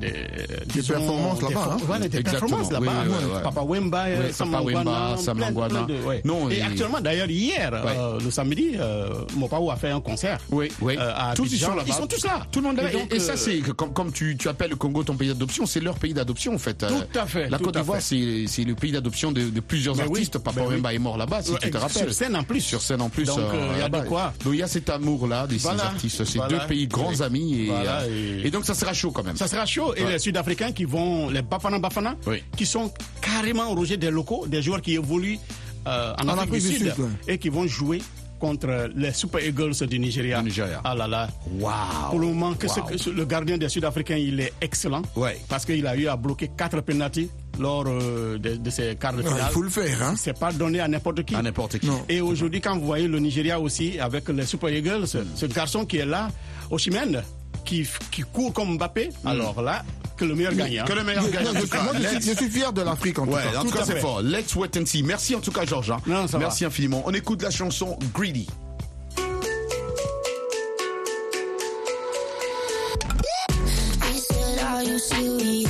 performances là-bas, des Exactement. performances là-bas. Oui, oui, oui, oui. Papa Wemba, Papa Wemba, plein- plein de-. Non, et, et- actuellement, d'ailleurs, hier, euh, le samedi, euh, Mopao a fait un concert. Oui, oui. euh, à tous ils sont là-bas. Ils sont tous là. Tout le monde est là. Et Et, ça, euh, c'est comme, comme tu, tu appelles le Congo ton pays d'adoption, c'est leur pays d'adoption en fait. Tout à fait, La Côte d'Ivoire, c'est le pays d'adoption de, de plusieurs Mais artistes. Papa. Wemba est mort là-bas, si tu te rappelles. Sur scène en plus. Sur scène en plus. Donc, il y a de quoi. Donc il y a cet amour-là de ces Voilà. artistes. C'est Voilà. deux pays grands amis. Et, donc ça sera chaud quand même. Ça sera chaud. Et les Sud-Africains qui vont, les Bafana Bafana, Oui. qui sont carrément au rejet des locaux, des joueurs qui évoluent euh, en, Afrique, du Sud, ouais. et qui vont jouer contre les Super Eagles du Nigeria. Ah là là. Waouh. Pour le moment, que ce- le gardien des Sud-Africains, il est excellent. Ouais. Parce qu'il a eu à bloquer quatre pénaltys lors euh, de, de ces quarts de finale. il faut le faire, hein. C'est pas donné à n'importe qui. À n'importe qui. Non. Et aujourd'hui, quand vous voyez le Nigeria aussi, avec les Super Eagles, ce garçon qui est là, Osimhen, qui, qui court comme Mbappé, alors là, que le meilleur gagne. hein. Que le meilleur gagne. Je, cas, suis, let's- je suis fier de l'Afrique en tout cas. en tout Tout cas, c'est fort. Let's wait and see. Merci en tout cas, Georges. hein. Va. Merci infiniment. On écoute la chanson Greedy. He said, Are you serious?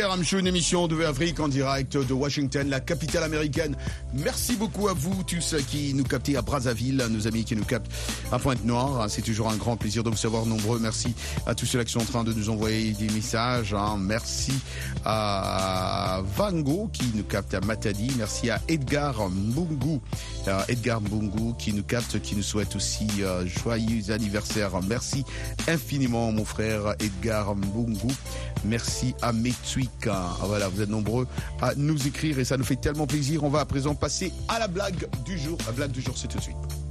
RM Show, une émission de Afrique en direct de Washington, la capitale américaine. Merci beaucoup à vous tous qui nous captez à Brazzaville, nos amis qui nous captent à Pointe-Noire. C'est toujours un grand plaisir de vous savoir nombreux. Merci à tous ceux qui sont en train de nous envoyer des messages. hein. Merci à Vango qui nous capte à Matadi. Merci à Edgar Mbungu, euh, Edgar Mbungu qui nous capte, qui nous souhaite aussi euh, joyeux anniversaire. Merci infiniment mon frère Edgar Mbungu. Merci à Metsuika. Voilà, vous êtes nombreux à nous écrire et ça nous fait tellement plaisir. On va à présent passer à la blague du jour. La blague du jour, c'est tout de suite.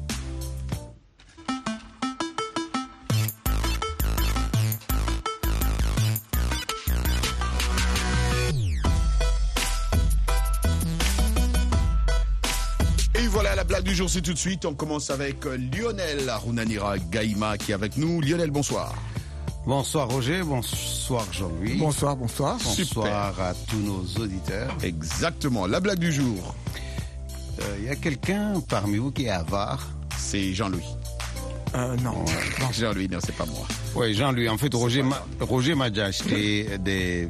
Jour, c'est tout de suite. On commence avec euh, Lionel Arunanira Gaïma qui est avec nous. Lionel, bonsoir. Bonsoir Roger, bonsoir Jean-Louis. Bonsoir, bonsoir. Bonsoir à tous nos auditeurs. Exactement, la blague du jour. Euh, Il y a quelqu'un parmi vous qui est avare? C'est Jean-Louis. Euh, non. Jean-Louis, non, c'est pas moi. Oui, Jean-Louis. En fait, Roger m'a déjà acheté des,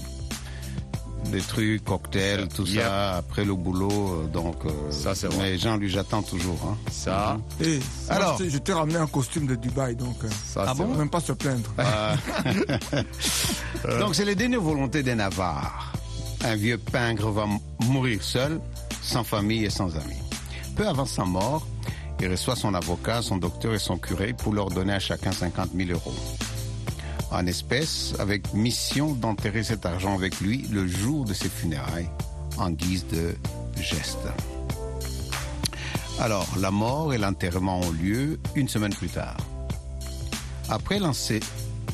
des trucs, cocktails, tout Yep. ça, après le boulot. euh, Donc, euh, Ça, c'est vrai. Mais Jean-Luc, j'attends toujours. hein. Ça, Et Alors. Alors, je t'ai- ramené un costume de Dubaï, donc euh, ça, Ah c'est bon vrai. même pas se plaindre. Ah. <laughs> Donc, c'est les dernières volontés des Navarres. Un vieux pingre va mourir seul, sans famille et sans amis. Peu avant sa mort, il reçoit son avocat, son docteur et son curé pour leur donner à chacun 50 000 euros. En espèces, avec mission d'enterrer cet argent avec lui le jour de ses funérailles, en guise de geste. Alors, la mort et l'enterrement ont lieu une semaine plus tard. Après l'ense-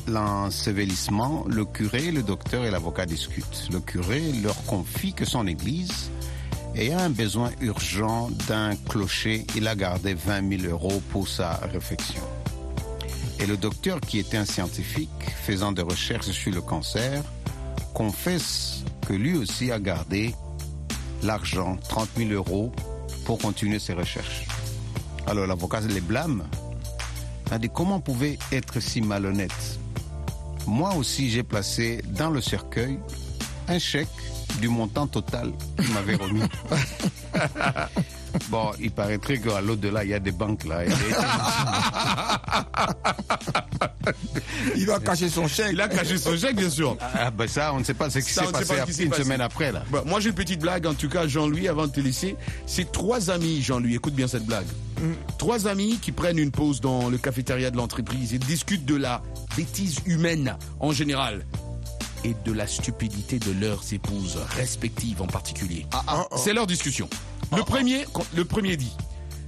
l'ensevelissement, le curé, le docteur et l'avocat discutent. Le curé leur confie que son église ayant un besoin urgent d'un clocher, il a gardé 20 000 euros pour sa réflexion. Et le docteur, qui était un scientifique faisant des recherches sur le cancer, confesse que lui aussi a gardé l'argent, 30 000 euros, pour continuer ses recherches. Alors l'avocat les blâme a dit comment pouvait être si malhonnête? Moi aussi, j'ai placé dans le cercueil un chèque du montant total qu'il m'avait remis. <laughs> bon, il paraîtrait qu'à l'au-delà, il y a des banques là. Et- Il va cacher son chèque. Il a caché son chèque, bien sûr. Ah ben ça, on ne sait pas ce qui s'est passé pas qui une passé. semaine après là. Bon, moi, j'ai une petite blague, en tout cas, Jean-Louis, avant de te laisser. C'est trois amis, Jean-Louis, écoute bien cette blague. Trois amis qui prennent une pause dans le cafétéria de l'entreprise et discutent de la bêtise humaine en général et de la stupidité de leurs épouses respectives en particulier. C'est leur discussion. Le premier, dit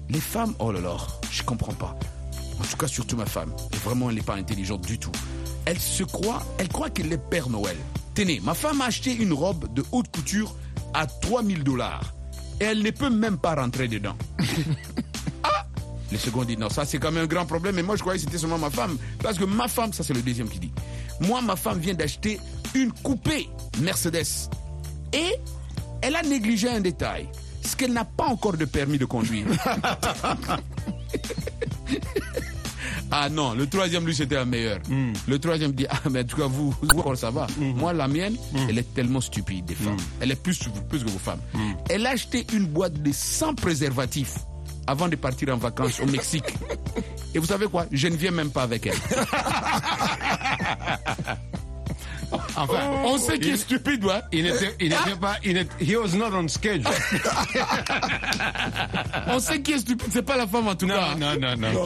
Les femmes, oh là là, je comprends pas. En tout cas, surtout ma femme. Et vraiment, elle n'est pas intelligente du tout. Elle se croit, elle croit qu'elle est Père Noël. Tenez, ma femme a acheté une robe de haute couture à 3000 dollars. Et elle ne peut même pas rentrer dedans. <laughs> ah Le second dit non, ça c'est quand même un grand problème. Et moi, je croyais que c'était seulement ma femme. Parce que ma femme, ça c'est le deuxième qui dit. Moi, ma femme vient d'acheter une coupée Mercedes. Et elle a négligé un détail. C'est qu'elle n'a pas encore de permis de conduire. <laughs> Ah non, le troisième, lui, c'était un meilleur. Le troisième dit, ah, mais en tout cas, vous, vous encore, ça va? Moi, la mienne, elle est tellement stupide, des femmes. Elle est plus, plus que vos femmes. Elle a acheté une boîte de 100 préservatifs avant de partir en vacances au Mexique. <laughs> Et vous savez quoi? Je ne viens même pas avec elle. <laughs> Enfin, on sait qu'il est stupide, ouais. Il n'était il n'était pas, il n'était- he was not on schedule. <laughs> On sait qui est stupide, c'est pas la femme en tout cas. non, non, non.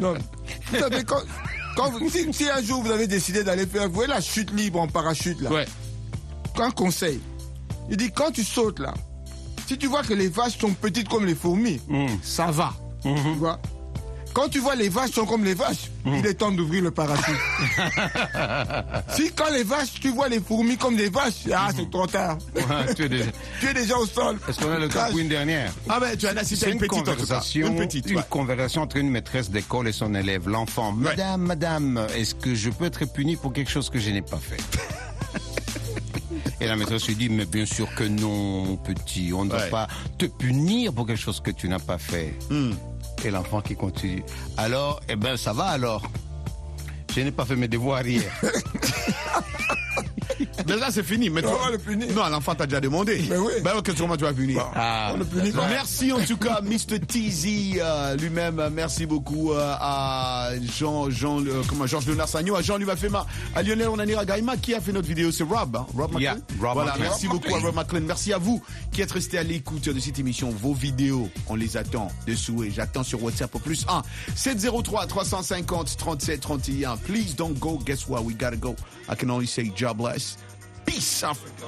<laughs> Non. Vous savez, quand, quand vous- si, si un jour vous avez décidé d'aller faire, vous voyez la chute libre en parachute là. Ouais. Un conseil. Il dit quand tu sautes là, si tu vois que les vaches sont petites comme les fourmis, ça va. Tu vois? Quand tu vois les vaches sont comme les vaches, il est temps d'ouvrir le parachute. <laughs> si quand les vaches, tu vois les fourmis comme des vaches, ah c'est trop tard. Ouais, tu es déjà- <laughs> tu es déjà au sol. Est-ce qu'on a le cas Crash. pour une dernière? Ah ben, tu as C'est une une petite conversation, Une petite, une ouais. conversation entre une maîtresse d'école et son élève, l'enfant. Madame, madame, est-ce que je peux être puni pour quelque chose que je n'ai pas fait? <laughs> Et la maîtresse lui dit, mais bien sûr que non, mon petit, on ne doit pas te punir pour quelque chose que tu n'as pas fait. Hmm. Et l'enfant qui continue. Alors, eh ben, ça va alors. Je n'ai pas fait mes devoirs hier. <laughs> Mais là, c'est fini. Mais On toi- va le punir. Non, l'enfant t'a déjà demandé. Mais oui. Ben, ok, comment tu vas punir Ah. On le punit pas. Merci en tout cas, Mr. Teasy euh, lui-même. Merci beaucoup euh, à Jean, Jean, euh, comment, Georges Leonard Sagno, à Jean Luvafema, à Lionel Onanira Gaima qui a fait notre vidéo. C'est Rob, hein, Rob McLean. Yeah, Rob voilà, McLean. merci beaucoup à Rob McLean. Merci à vous qui êtes restés à l'écoute de cette émission. Vos vidéos, on les attend dessous et j'attends sur WhatsApp au plus 1 703 350 37 31. Please don't go. Guess what? We gotta go. I can only say jobless. Peace, Africa.